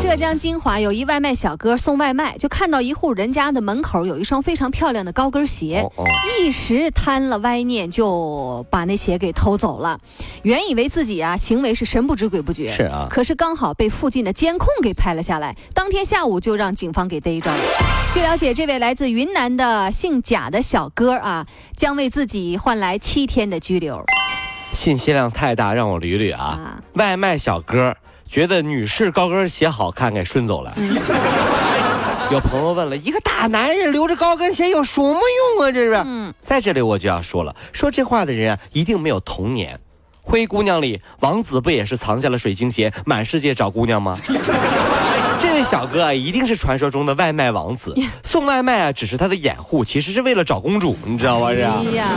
浙江金华，有一外卖小哥送外卖，就看到一户人家的门口有一双非常漂亮的高跟鞋，哦哦一时贪了歪念，就把那鞋给偷走了。原以为自己啊行为是神不知鬼不觉，是啊可是刚好被附近的监控给拍了下来，当天下午就让警方给逮着了。据了解，这位来自云南的姓贾的小哥啊，将为自己换来七天的拘留。信息量太大，让我捋捋啊。啊外卖小哥觉得女士高跟鞋好看，给顺走了。有朋友问了，一个大男人留着高跟鞋有什么用啊？这是。嗯在这里我就要说了，说这话的人啊，一定没有童年。灰姑娘里，王子不也是藏下了水晶鞋，满世界找姑娘吗？这位小哥啊，一定是传说中的外卖王子，送外卖啊，只是他的掩护，其实是为了找公主，你知道吗？这样。哎呀，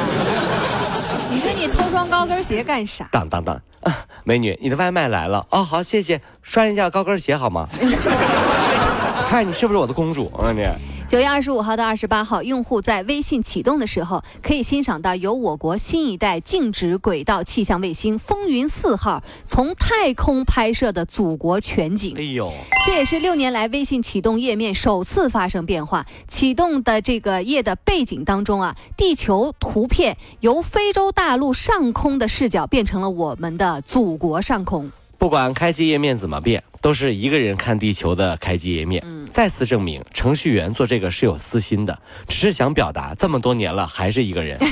你说你偷双高跟鞋干啥？当当当、啊，美女，你的外卖来了哦，好，谢谢，穿一下高跟鞋好吗？看你是不是我的公主啊你？九月二十五号到二十八号，用户在微信启动的时候，可以欣赏到由我国新一代静止轨道气象卫星“风云四号”从太空拍摄的祖国全景哎。呦，这也是六年来微信启动页面首次发生变化。启动的这个页的背景当中啊，地球图片由非洲大陆上空的视角变成了我们的祖国上空。不管开机页面怎么变，都是一个人看地球的开机页面。再次证明，程序员做这个是有私心的，只是想表达这么多年了还是一个人。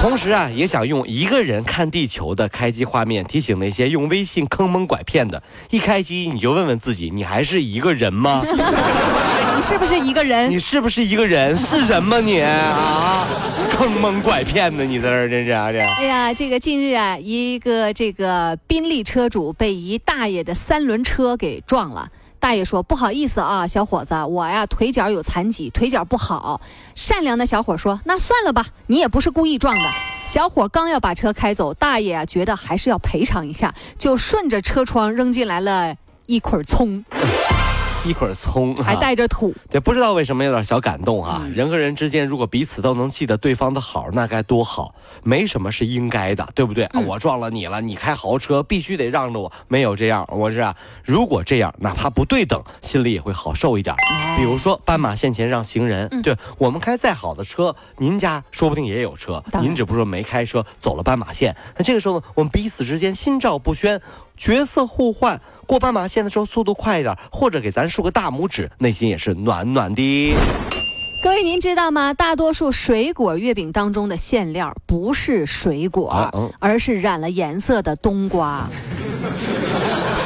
同时啊，也想用一个人看地球的开机画面提醒那些用微信坑蒙拐骗的，一开机你就问问自己，你还是一个人吗？你是不是一个人？你是不是一个人？是人吗你啊？坑蒙拐骗的，你在这儿真是啊这。哎呀，这个近日啊，一个这个宾利车主被一大爷的三轮车给撞了。大爷说：“不好意思啊，小伙子，我呀腿脚有残疾，腿脚不好。”善良的小伙说：“那算了吧，你也不是故意撞的。”小伙刚要把车开走，大爷啊觉得还是要赔偿一下，就顺着车窗扔进来了一捆葱，一会儿葱，还带着土。对，不知道为什么有点小感动啊。人和人之间如果彼此都能记得对方的好，那该多好。没什么是应该的，对不对？啊我撞了你了，你开豪车必须得让着我，没有这样，我是啊。如果这样，哪怕不对等，心里也会好受一点。比如说斑马线前让行人，对我们开再好的车，您家说不定也有车，您只不过没开车走了斑马线。那这个时候呢，我们彼此之间心照不宣，角色互换，过斑马线的时候速度快一点，或者给咱竖个大拇指，内心也是暖暖的。各位，您知道吗？大多数水果月饼当中的馅料不是水果，啊嗯而是染了颜色的冬瓜。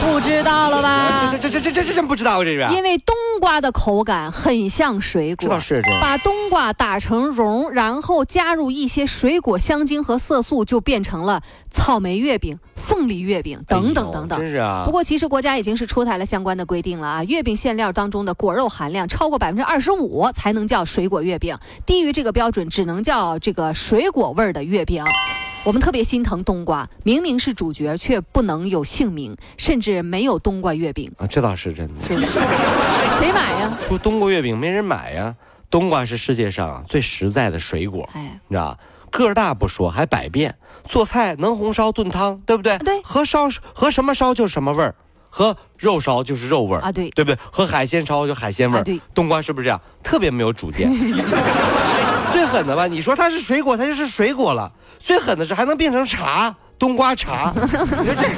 不知道了吧？这这这这这这真不知道这是。因为冬瓜的口感很像水果，这倒是这把冬瓜打成蓉，然后加入一些水果香精和色素，就变成了草莓月饼、凤梨月饼等等等等。哎真是啊。不过，其实国家已经是出台了相关的规定了啊，月饼馅料当中的果肉含量超过百分之二十五才能叫水果月饼，低于这个标准只能叫这个水果味儿的月饼。我们特别心疼冬瓜，明明是主角，却不能有姓名，甚至没有冬瓜月饼，啊，这倒是真的。谁买呀？出冬瓜月饼没人买呀。冬瓜是世界上啊最实在的水果，哎，你知道吧？个儿大不说，还百变，做菜能红烧炖汤，对不对？对和烧和什么烧就是什么味儿，和肉烧就是肉味儿啊对对不对？和海鲜烧就海鲜味儿、啊对冬瓜是不是这样？特别没有主见。最狠的吧，你说它是水果，它就是水果了。最狠的是还能变成茶，冬瓜茶。你说这，这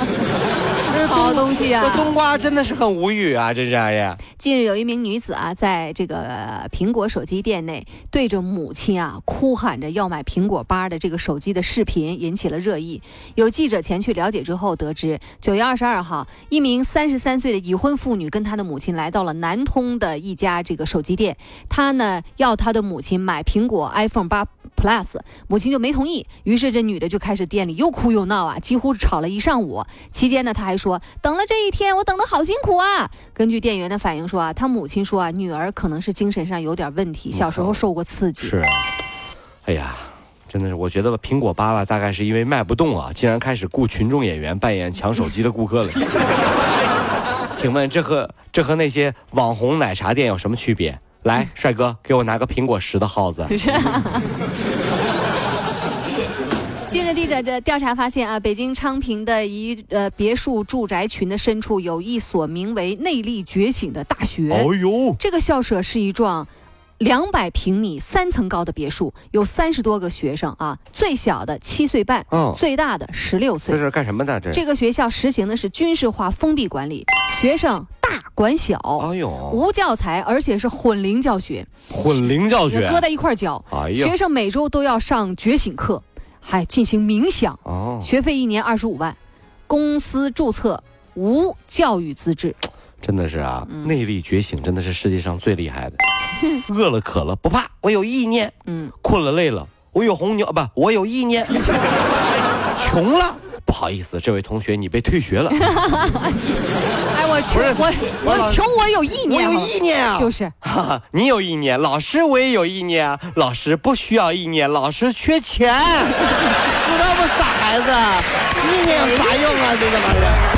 好东西啊这冬瓜真的是很无语啊，这是哎呀。近日有一名女子啊，在这个呃苹果手机店内对着母亲啊哭喊着要买苹果八的这个手机的视频引起了热议。有记者前去了解之后得知，九月二十二号，一名三十三岁的已婚妇女跟她的母亲来到了南通的一家这个手机店，她呢要她的母亲买苹果 iPhone 八 Plus，母亲就没同意，于是这女的就开始店里又哭又闹啊，几乎吵了一上午。期间呢，她还说等了这一天，我等的好辛苦啊。根据店员的反映说啊，她母亲说啊，女儿可能是精神上有点问题，小时候受过刺激。是啊，哎呀，真的是，我觉得，苹果八吧，大概是因为卖不动啊，竟然开始雇群众演员扮演抢手机的顾客了。请问这和这和那些网红奶茶店有什么区别？来，帅哥，给我拿个苹果十的耗子。近日，记者的调查发现啊，北京昌平的一呃别墅住宅群的深处有一所名为“内力觉醒”的大学。哦呦，这个校舍是一幢两百平米、三层高的别墅，有三十多个学生啊，最小的七岁半，嗯最大的十六岁这。是干什么的？这这个学校实行的是军事化封闭管理，学生大管小，哎呦，无教材，而且是混龄教学，混龄教学，搁在一块儿教。哎呀学，生每周都要上觉醒课，还进行冥想，哦，学费一年二十五万，公司注册，无教育资质。真的是啊，嗯内力觉醒真的是世界上最厉害的。饿了渴了不怕，我有意念；嗯，困了累了，我有红牛，啊不，我有意念。穷了，不好意思，这位同学你被退学了。哎，我穷，是我我求我有意我有，意念啊，就是哈哈，你有意念，老师我也有意念啊，老师不需要意念，老师缺钱，知道不，傻孩子，意念有啥用啊？这个玩意儿。